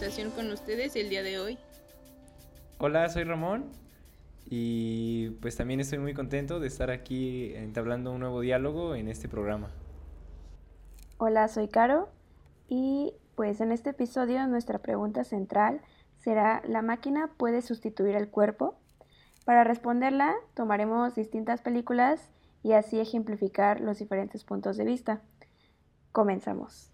Conversación con ustedes el día de hoy. Hola, soy Ramón y pues también estoy muy contento de estar aquí entablando un nuevo diálogo en este programa. Hola, soy Caro y pues en este episodio nuestra pregunta central será ¿la máquina puede sustituir al cuerpo? Para responderla tomaremos distintas películas y así ejemplificar los diferentes puntos de vista. Comenzamos.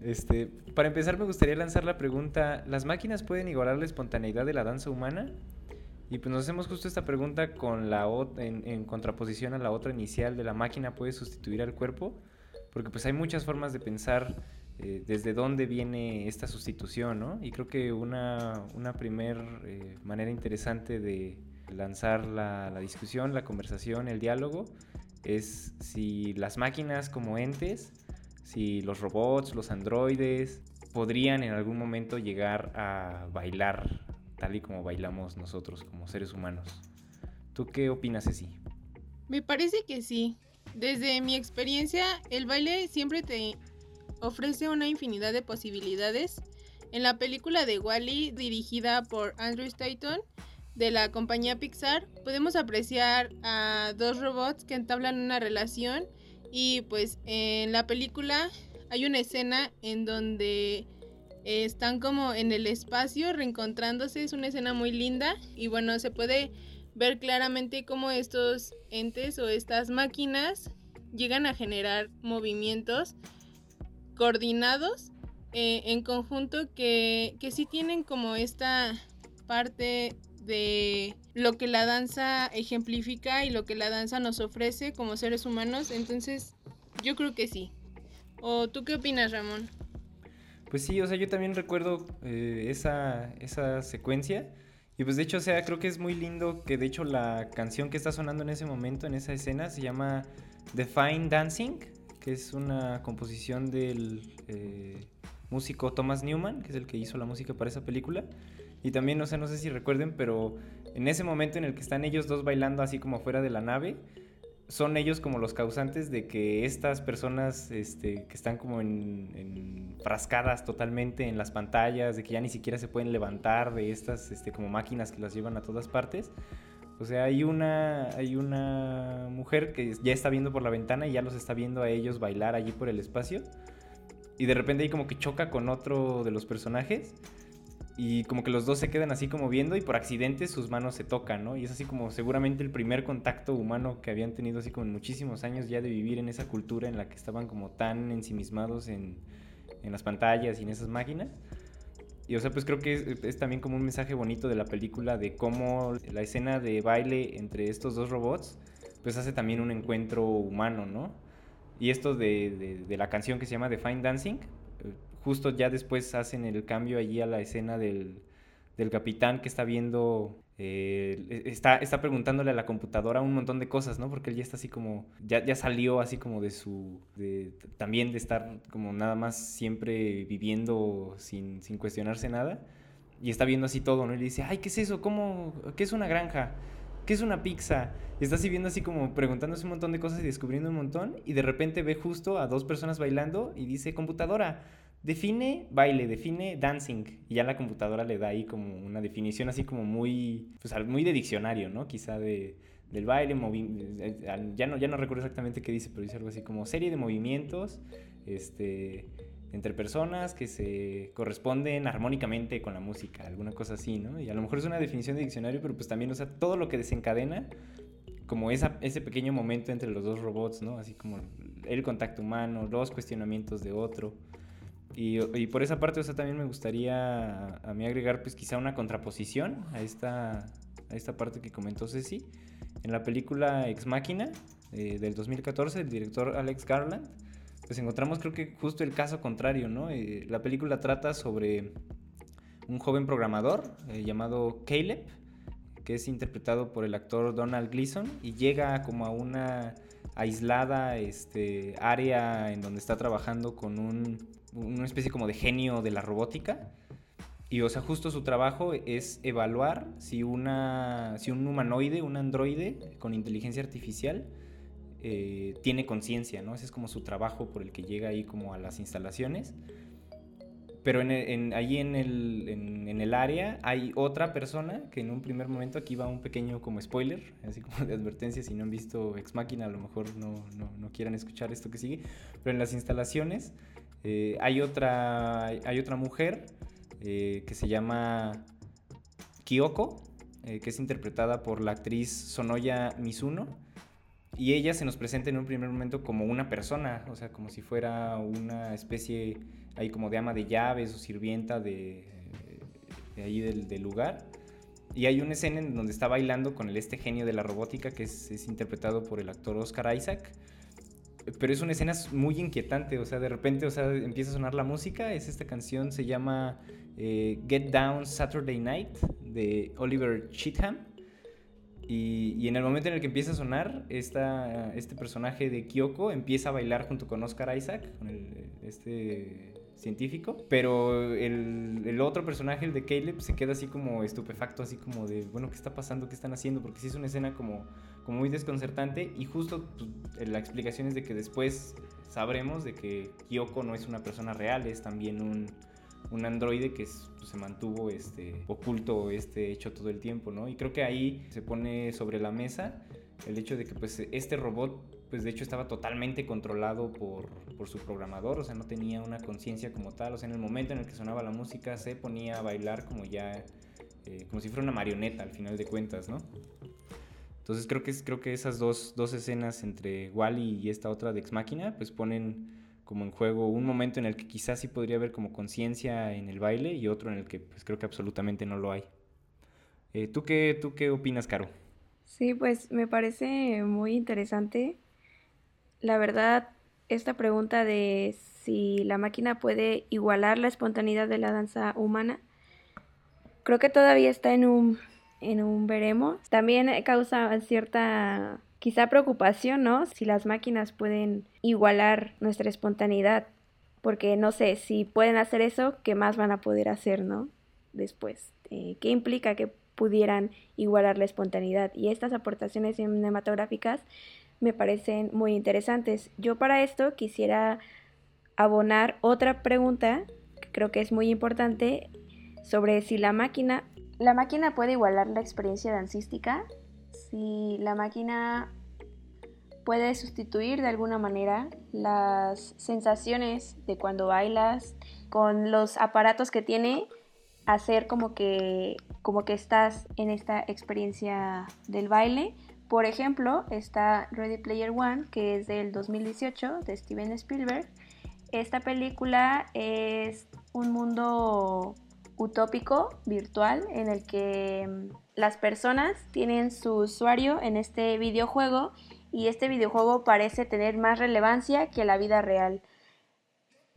Este, para empezar me gustaría lanzar la pregunta, ¿las máquinas pueden igualar la espontaneidad de la danza humana? Y pues nos hacemos justo esta pregunta con la en, en contraposición a la otra inicial de la máquina puede sustituir al cuerpo, porque pues hay muchas formas de pensar eh, desde dónde viene esta sustitución, ¿no? Y creo que una, una primer eh, manera interesante de lanzar la, la discusión, la conversación, el diálogo, es si las máquinas como entes, si los robots, los androides, podrían en algún momento llegar a bailar tal y como bailamos nosotros como seres humanos. ¿Tú qué opinas, Ceci? Me parece que sí. Desde mi experiencia, el baile siempre te ofrece una infinidad de posibilidades. En la película de Wally, dirigida por Andrew Stanton, de la compañía Pixar, podemos apreciar a dos robots que entablan una relación y pues en la película hay una escena en donde eh, están como en el espacio reencontrándose, es una escena muy linda y bueno, se puede ver claramente cómo estos entes o estas máquinas llegan a generar movimientos coordinados eh, en conjunto que, que sí tienen como esta parte de lo que la danza ejemplifica y lo que la danza nos ofrece como seres humanos. Entonces, yo creo que sí. ¿O tú qué opinas, Ramón? Pues sí, o sea, yo también recuerdo eh, esa, esa secuencia. Y pues de hecho, o sea, creo que es muy lindo que de hecho la canción que está sonando en ese momento, en esa escena, se llama The Fine Dancing, es una composición del eh, músico Thomas Newman, que es el que hizo la música para esa película. Y también, o sea, no sé si recuerden, pero en ese momento en el que están ellos dos bailando así como fuera de la nave, son ellos como los causantes de que estas personas este, que están como en, en totalmente en las pantallas, de que ya ni siquiera se pueden levantar de estas este, como máquinas que las llevan a todas partes. O sea, hay una, hay una mujer que ya está viendo por la ventana y ya los está viendo a ellos bailar allí por el espacio. Y de repente ahí como que choca con otro de los personajes. Y como que los dos se quedan así como viendo y por accidente sus manos se tocan, ¿no? Y es así como seguramente el primer contacto humano que habían tenido así como en muchísimos años ya de vivir en esa cultura en la que estaban como tan ensimismados en, en las pantallas y en esas máquinas. Y o sea, pues creo que es, también como un mensaje bonito de la película de cómo la escena de baile entre estos dos robots pues hace también un encuentro humano, ¿no? Y esto de, de, la canción que se llama The Fine Dancing, justo ya después hacen el cambio allí a la escena del, del capitán que está viendo, eh, está, está preguntándole a la computadora un montón de cosas, ¿no? Porque él ya está así como, ya, ya salió así como de su, también de estar como nada más siempre viviendo sin, sin cuestionarse nada. Y está viendo así todo, ¿no? Y le dice, ay, ¿qué es eso? ¿Cómo? ¿Qué es una granja? ¿Qué es una pizza? Y está así viendo así como preguntándose un montón de cosas y descubriendo un montón. Y de repente ve justo a dos personas bailando y dice, computadora, define baile, define dancing. Y ya la computadora le da ahí como una definición así como muy, pues muy de diccionario, ¿no? Quizá de, del baile, ya no, ya no recuerdo exactamente qué dice, pero dice algo así como serie de movimientos este, entre personas que se corresponden armónicamente con la música, alguna cosa así, ¿no? Y a lo mejor es una definición de diccionario, pero pues también, o sea, todo lo que desencadena como esa, ese pequeño momento entre los dos robots, ¿no? Así como el contacto humano, los cuestionamientos de otro. Y, por esa parte, o sea, también me gustaría a, mí agregar, pues quizá una contraposición a esta, a esta parte que comentó Ceci. En la película Ex Máquina eh, del 2014, el director Alex Garland, pues encontramos creo que justo el caso contrario, ¿no? Eh, la película trata sobre un joven programador eh, llamado Caleb, que es interpretado por el actor Donald Gleason y llega como a una aislada este, área en donde está trabajando con un, una especie como de genio de la robótica. Y o sea, justo su trabajo es evaluar si, una, si un humanoide, un androide con inteligencia artificial, eh, tiene conciencia, ¿no? Ese es como su trabajo por el que llega ahí como a las instalaciones. Pero en, allí en el, en, el, área hay otra persona que en un primer momento, aquí va un pequeño como spoiler, así como de advertencia, si no han visto Ex Máquina a lo mejor no, no, no, quieran escuchar esto que sigue, pero en las instalaciones eh, hay, otra, hay otra mujer eh, que se llama Kyoko, eh, que es interpretada por la actriz Sonoya Mizuno. Y ella se nos presenta en un primer momento como una persona, o sea, como si fuera una especie ahí como de ama de llaves o sirvienta de, ahí del, lugar. Y hay una escena en donde está bailando con el este genio de la robótica que es interpretado por el actor Oscar Isaac pero es una escena muy inquietante, o sea, de repente, o sea, empieza a sonar la música, es esta canción, se llama eh, Get Down Saturday Night de Oliver Cheatham. Y, en el momento en el que empieza a sonar, esta, este personaje de Kyoko empieza a bailar junto con Oscar Isaac, con este científico, pero el, el, otro personaje, el de Caleb, se queda así como estupefacto, así como de, bueno, ¿qué está pasando? ¿Qué están haciendo? Porque sí es una escena como, como muy desconcertante y justo pues, la explicación es de que después sabremos de que Kyoko no es una persona real, es también un, un androide que pues, se mantuvo este, oculto este hecho todo el tiempo, ¿no? Y creo que ahí se pone sobre la mesa el hecho de que pues este robot pues de hecho estaba totalmente controlado por, por su programador, o sea, no tenía una conciencia como tal, o sea, en el momento en el que sonaba la música se ponía a bailar como ya, eh, como si fuera una marioneta al final de cuentas, ¿no? Entonces creo que, creo que esas dos, dos escenas entre Wally y esta otra de Ex Máquina, pues ponen como en juego un momento en el que quizás sí podría haber como conciencia en el baile y otro en el que pues creo que absolutamente no lo hay. Eh, ¿tú, qué, ¿Tú qué opinas, Caro? Sí, pues me parece muy interesante la verdad, esta pregunta de si la máquina puede igualar la espontaneidad de la danza humana, creo que todavía está en un, en un veremos. También causa cierta, quizá preocupación, ¿no? Si las máquinas pueden igualar nuestra espontaneidad, porque no sé, si pueden hacer eso, ¿qué más van a poder hacer, ¿no? Después, eh, ¿qué implica que pudieran igualar la espontaneidad? Y estas aportaciones cinematográficas me parecen muy interesantes. Yo para esto quisiera abonar otra pregunta que creo que es muy importante sobre si la máquina la máquina puede igualar la experiencia dancística, si la máquina puede sustituir de alguna manera las sensaciones de cuando bailas con los aparatos que tiene hacer como que como que estás en esta experiencia del baile por ejemplo, está Ready Player One, que es del 2018, de Steven Spielberg. Esta película es un mundo utópico, virtual, en el que mm, las personas tienen su usuario en este videojuego y este videojuego parece tener más relevancia que la vida real.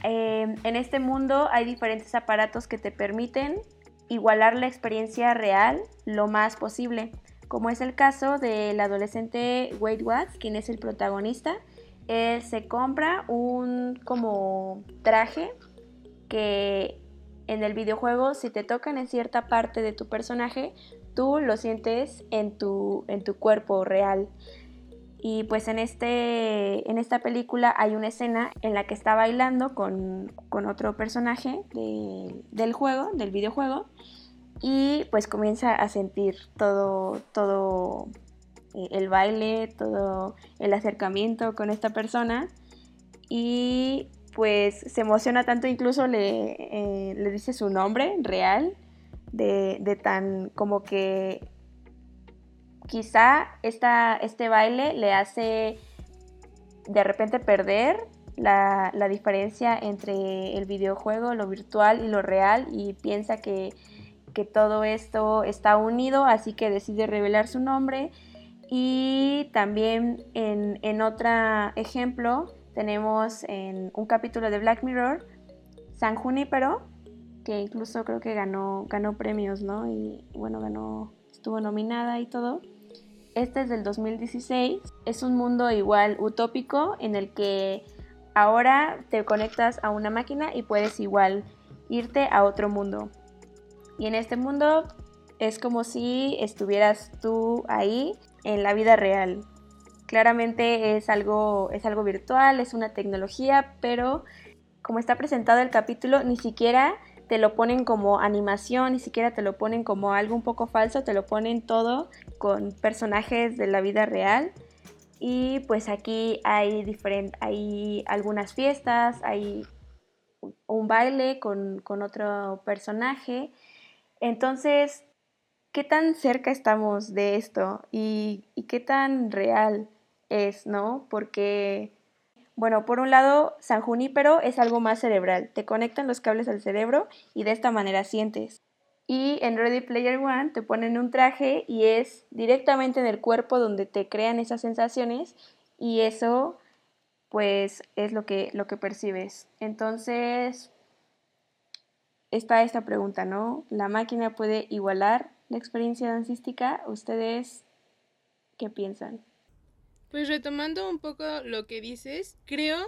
Em, en este mundo hay diferentes aparatos que te permiten igualar la experiencia real lo más posible como es el caso del adolescente Wade Watts, quien es el protagonista. Él se compra un como traje que en el videojuego si te tocan en cierta parte de tu personaje, tú lo sientes en tu, en tu cuerpo real. Y pues en, este, en esta película hay una escena en la que está bailando con, otro personaje del juego, del videojuego, y pues comienza a sentir todo, todo eh, el baile, todo el acercamiento con esta persona y pues se emociona tanto, incluso le, eh, le dice su nombre real, de, de, tan como que quizá esta, este baile le hace de repente perder la, la, diferencia entre el videojuego, lo virtual y lo real y piensa que, que todo esto está unido, así que decide revelar su nombre. Y también en, en otro ejemplo tenemos en un capítulo de Black Mirror, San Junípero, que incluso creo que ganó, ganó premios, ¿no? Y bueno, ganó, estuvo nominada y todo. Este es del 2016. Es un mundo igual utópico en el que ahora te conectas a una máquina y puedes igual irte a otro mundo. Y en este mundo es como si estuvieras tú ahí en la vida real. Claramente es algo, es algo virtual, es una tecnología, pero como está presentado el capítulo, ni siquiera te lo ponen como animación, ni siquiera te lo ponen como algo un poco falso, te lo ponen todo con personajes de la vida real. Y pues aquí hay, diferente, hay algunas fiestas, hay un baile con, con otro personaje. Entonces, ¿qué tan cerca estamos de esto? ¿Y, qué tan real es, no? Porque bueno, por un lado, San Junípero es algo más cerebral. Te conectan los cables al cerebro y de esta manera sientes. Y en Ready Player One te ponen un traje y es directamente en el cuerpo donde te crean esas sensaciones y eso pues es lo que, lo que percibes. Entonces, está esta pregunta, ¿no? ¿La máquina puede igualar la experiencia dancística? ¿Ustedes qué piensan? Pues retomando un poco lo que dices, creo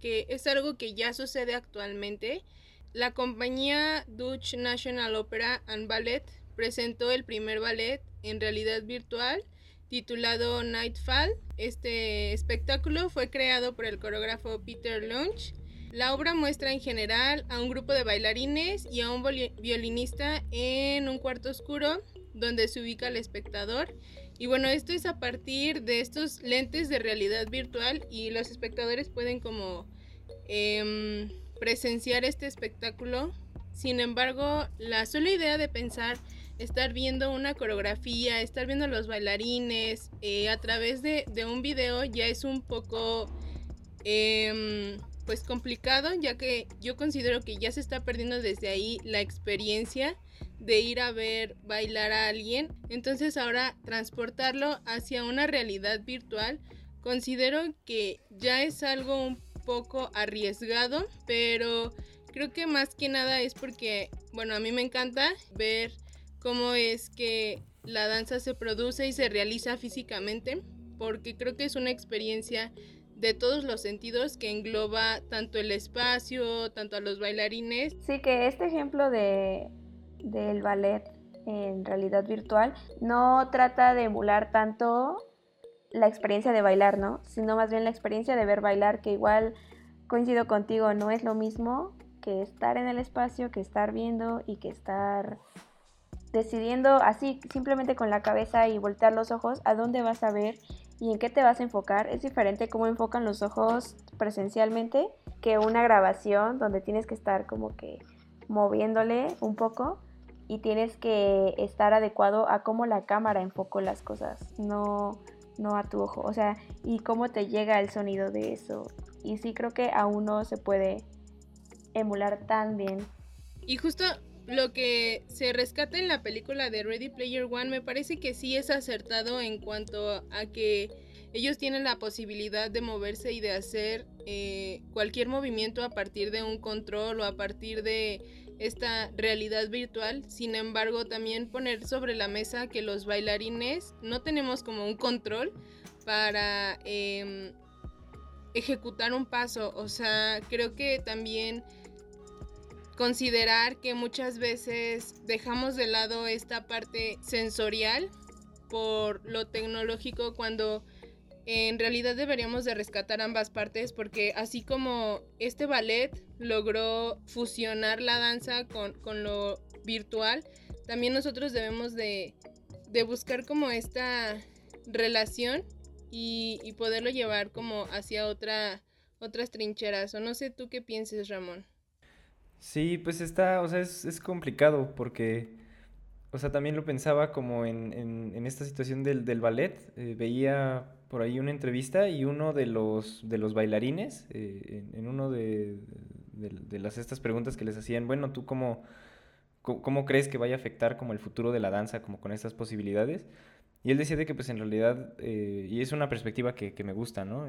que es algo que ya sucede actualmente. La compañía Dutch National Opera and Ballet presentó el primer ballet en realidad virtual titulado Nightfall. Este espectáculo fue creado por el coreógrafo Peter Lunch. La obra muestra en general a un grupo de bailarines y a un violinista en un cuarto oscuro donde se ubica el espectador y bueno, esto es a partir de estos lentes de realidad virtual y los espectadores pueden como em, presenciar este espectáculo. Sin embargo, la sola idea de pensar estar viendo una coreografía, estar viendo los bailarines eh, a través de, de, un video ya es un poco em, pues complicado, ya que yo considero que ya se está perdiendo desde ahí la experiencia de ir a ver bailar a alguien. Entonces ahora transportarlo hacia una realidad virtual considero que ya es algo un poco arriesgado, pero creo que más que nada es porque, bueno, a mí me encanta ver cómo es que la danza se produce y se realiza físicamente, porque creo que es una experiencia de todos los sentidos que engloba tanto el espacio, tanto a los bailarines. Sí, que este ejemplo de del ballet en realidad virtual no trata de emular tanto la experiencia de bailar, ¿no? Sino más bien la experiencia de ver bailar, que igual coincido contigo, no es lo mismo que estar en el espacio, que estar viendo y que estar decidiendo así, simplemente con la cabeza y voltear los ojos, a dónde vas a ver y en qué te vas a enfocar. Es diferente cómo enfocan los ojos presencialmente que una grabación donde tienes que estar como que moviéndole un poco y tienes que estar adecuado a cómo la cámara enfocó las cosas, no, no a tu ojo. O sea, y cómo te llega el sonido de eso. Y sí creo que aún no se puede emular tan bien. Y justo lo que se rescata en la película de Ready Player One me parece que sí es acertado en cuanto a que ellos tienen la posibilidad de moverse y de hacer eh, cualquier movimiento a partir de un control o a partir de esta realidad virtual. Sin embargo, también poner sobre la mesa que los bailarines no tenemos como un control para em, ejecutar un paso. O sea, creo que también considerar que muchas veces dejamos de lado esta parte sensorial por lo tecnológico cuando en realidad deberíamos de rescatar ambas partes porque así como este ballet logró fusionar la danza con, lo virtual, también nosotros debemos de, buscar como esta relación y, poderlo llevar como hacia otra, otras trincheras. O no sé tú qué pienses, Ramón. Sí, pues está, o sea, es, es complicado porque o sea, también lo pensaba como en, en, esta situación del, del ballet. Eh, veía por ahí una entrevista y uno de los, de los bailarines, eh, en, uno de, de, las, estas preguntas que les hacían, bueno, ¿tú cómo, cómo, crees que vaya a afectar como el futuro de la danza, como con estas posibilidades? Y él decía de que pues en realidad, eh, y es una perspectiva que, que me gusta, ¿no?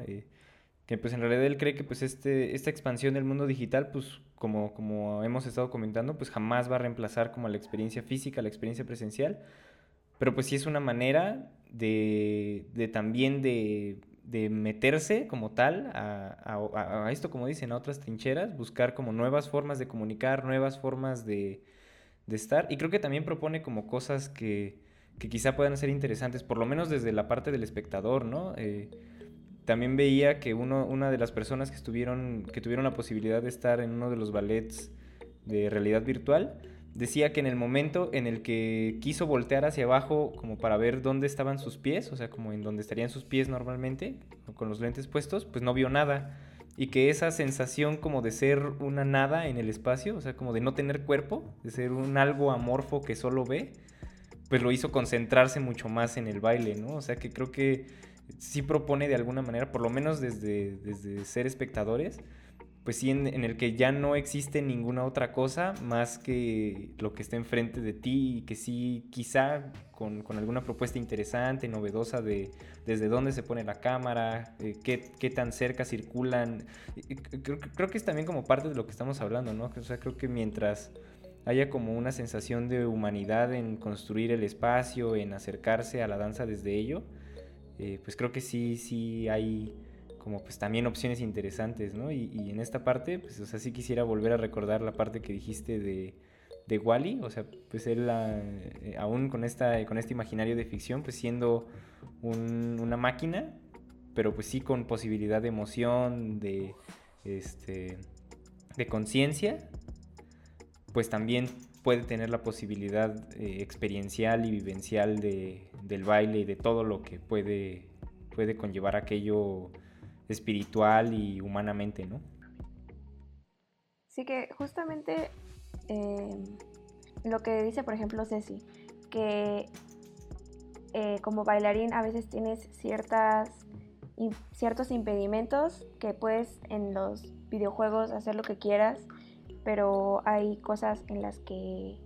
Que pues en realidad él cree que pues este, esta expansión del mundo digital, pues como, como hemos estado comentando, pues jamás va a reemplazar como la experiencia física, la experiencia presencial, pero pues sí es una manera de, de también de, de, meterse como tal a, a, esto, como dicen, a otras trincheras, buscar como nuevas formas de comunicar, nuevas formas de, de estar, y creo que también propone como cosas que, que, quizá puedan ser interesantes, por lo menos desde la parte del espectador, ¿no? Eh, también veía que uno, una de las personas que, estuvieron, que tuvieron la posibilidad de estar en uno de los ballets de realidad virtual, decía que en el momento en el que quiso voltear hacia abajo como para ver dónde estaban sus pies, o sea, como en donde estarían sus pies normalmente, con los lentes puestos, pues no vio nada. Y que esa sensación como de ser una nada en el espacio, o sea, como de no tener cuerpo, de ser un algo amorfo que solo ve, pues lo hizo concentrarse mucho más en el baile, ¿no? O sea, que creo que sí propone de alguna manera, por lo menos desde, desde ser espectadores, pues sí en, el que ya no existe ninguna otra cosa más que lo que está enfrente de ti y que sí quizá con, alguna propuesta interesante, novedosa de desde dónde se pone la cámara, eh, qué, tan cerca circulan. Creo, creo, que es también como parte de lo que estamos hablando, ¿no? O sea, creo que mientras haya como una sensación de humanidad en construir el espacio, en acercarse a la danza desde ello, eh, pues creo que sí, sí hay como pues también opciones interesantes, ¿no? Y, en esta parte, pues o sea, sí quisiera volver a recordar la parte que dijiste de, de Wally, o sea, pues él eh, aún con, esta, con este imaginario de ficción, pues siendo una máquina, pero pues sí con posibilidad de emoción, de, este, de conciencia, pues también puede tener la posibilidad eh, experiencial y vivencial de, del baile y de todo lo que puede, puede conllevar aquello espiritual y humanamente, ¿no? Sí que justamente eh, lo que dice, por ejemplo, Ceci, que eh, como bailarín a veces tienes ciertas, ciertos impedimentos que puedes en los videojuegos hacer lo que quieras pero hay cosas en las que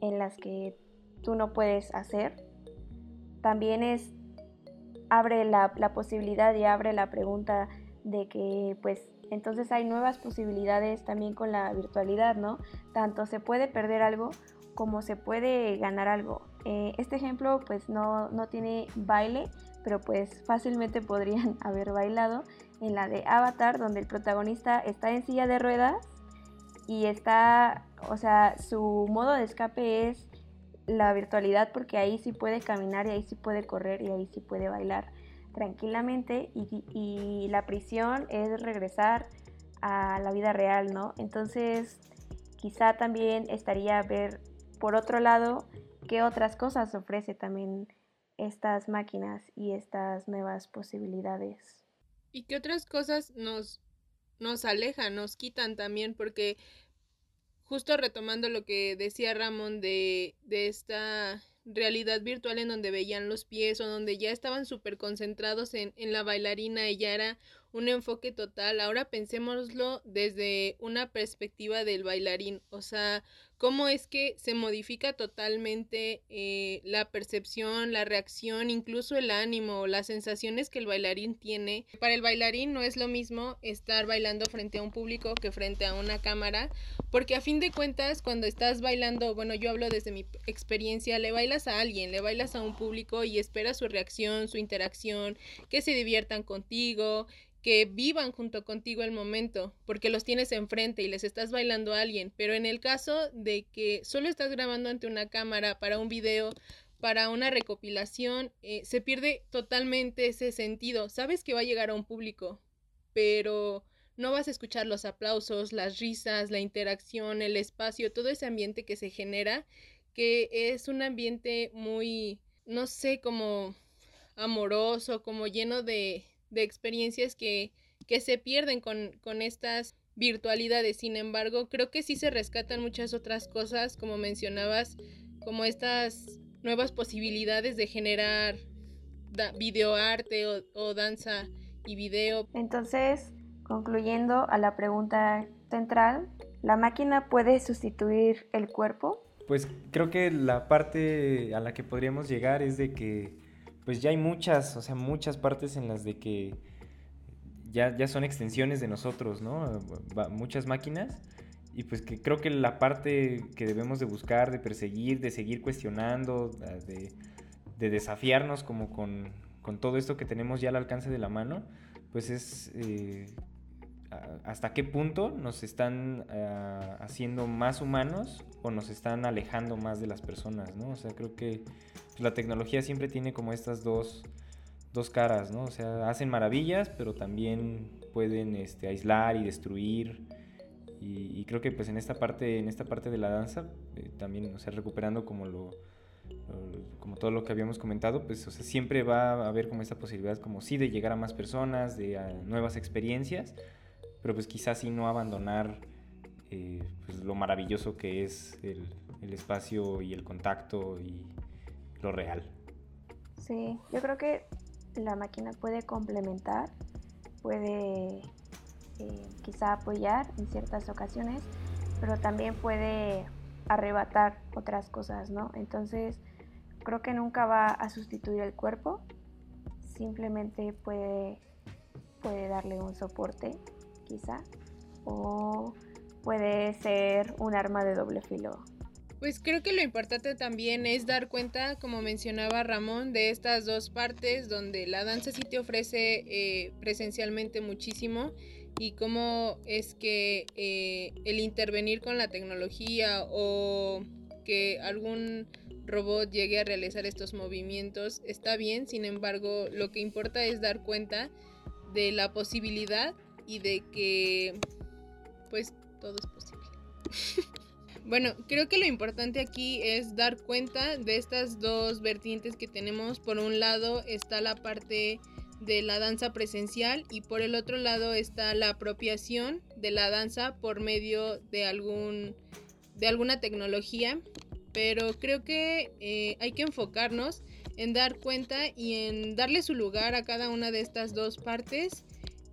en las que tú no puedes hacer. También es abre la, posibilidad y abre la pregunta de que pues entonces hay nuevas posibilidades también con la virtualidad, ¿no? Tanto se puede perder algo como se puede ganar algo. Eh, este ejemplo pues no, no tiene baile, pero pues fácilmente podrían haber bailado en la de Avatar, donde el protagonista está en silla de ruedas y está, o sea, su modo de escape es la virtualidad porque ahí sí puede caminar y ahí sí puede correr y ahí sí puede bailar tranquilamente y, la prisión es regresar a la vida real, ¿no? Entonces, quizá también estaría ver por otro lado qué otras cosas ofrece también estas máquinas y estas nuevas posibilidades. ¿Y qué otras cosas nos nos alejan, nos quitan también, porque justo retomando lo que decía Ramón de, de esta realidad virtual en donde veían los pies o donde ya estaban súper concentrados en, en la bailarina y ya era un enfoque total. Ahora pensémoslo desde una perspectiva del bailarín, o sea, cómo es que se modifica totalmente eh, la percepción, la reacción, incluso el ánimo, las sensaciones que el bailarín tiene. Para el bailarín no es lo mismo estar bailando frente a un público que frente a una cámara, porque a fin de cuentas cuando estás bailando, bueno, yo hablo desde mi experiencia, le bailas a alguien, le bailas a un público y esperas su reacción, su interacción, que se diviertan contigo, que vivan junto contigo el momento, porque los tienes enfrente y les estás bailando a alguien, pero en el caso que solo estás grabando ante una cámara para un video, para una recopilación, eh, se pierde totalmente ese sentido. Sabes que va a llegar a un público, pero no vas a escuchar los aplausos, las risas, la interacción, el espacio, todo ese ambiente que se genera, que es un ambiente muy, no sé, como amoroso, como lleno de, de experiencias que, que se pierden con, con estas virtualidades. Sin embargo, creo que sí se rescatan muchas otras cosas, como mencionabas, como estas nuevas posibilidades de generar videoarte o, o danza y video. Entonces, concluyendo a la pregunta central, ¿la máquina puede sustituir el cuerpo? Pues creo que la parte a la que podríamos llegar es de que pues ya hay muchas, o sea, muchas partes en las de que ya, ya son extensiones de nosotros, ¿no? Muchas máquinas. Y pues que creo que la parte que debemos de buscar, de perseguir, de seguir cuestionando, de, de desafiarnos como con, con, todo esto que tenemos ya al alcance de la mano, pues es eh, hasta qué punto nos están ah, haciendo más humanos o nos están alejando más de las personas, ¿no? O sea, creo que pues, la tecnología siempre tiene como estas dos, dos, caras, ¿no? O sea, hacen maravillas, pero también pueden este, aislar y destruir. Y, creo que pues en esta parte, en esta parte de la danza, eh, también, o sea, recuperando como lo, como todo lo que habíamos comentado, pues o sea, siempre va a haber como esta posibilidad como sí de llegar a más personas, de nuevas experiencias, pero pues quizás sí no abandonar eh, pues, lo maravilloso que es el, espacio y el contacto y lo real. Sí, yo creo que la máquina puede complementar, puede eh, quizá apoyar en ciertas ocasiones, pero también puede arrebatar otras cosas, ¿no? Entonces, creo que nunca va a sustituir el cuerpo, simplemente puede, puede darle un soporte quizá, o puede ser un arma de doble filo. Pues creo que lo importante también es dar cuenta, como mencionaba Ramón, de estas dos partes donde la danza sí te ofrece eh, presencialmente muchísimo y cómo es que eh, el intervenir con la tecnología o que algún robot llegue a realizar estos movimientos está bien, sin embargo lo que importa es dar cuenta de la posibilidad y de que pues todo es posible. bueno, creo que lo importante aquí es dar cuenta de estas dos vertientes que tenemos. Por un lado está la parte de la danza presencial y por el otro lado está la apropiación de la danza por medio de algún de alguna tecnología pero creo que eh, hay que enfocarnos en dar cuenta y en darle su lugar a cada una de estas dos partes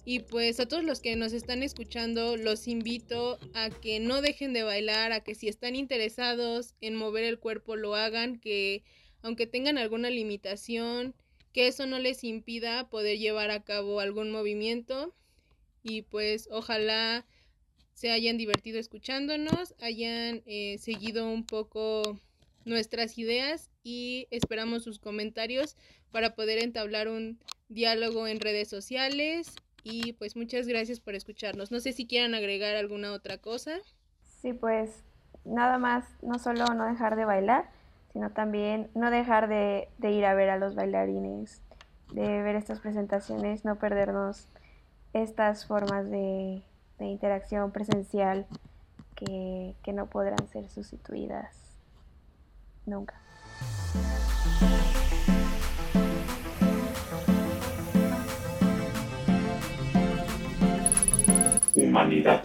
y pues a todos los que nos están escuchando, los invito a que no dejen de bailar, a que si están interesados en mover el cuerpo lo hagan, que aunque tengan alguna limitación, que eso no les impida poder llevar a cabo algún movimiento. Y pues ojalá se hayan divertido escuchándonos, hayan eh, seguido un poco nuestras ideas y esperamos sus comentarios para poder entablar un diálogo en redes sociales y pues muchas gracias por escucharnos. No sé si quieran agregar alguna otra cosa. Sí, pues nada más, no solo no dejar de bailar, sino también no dejar de, ir a ver a los bailarines, de ver estas presentaciones, no perdernos estas formas de, interacción presencial que, que no podrán ser sustituidas nunca. Humanidad.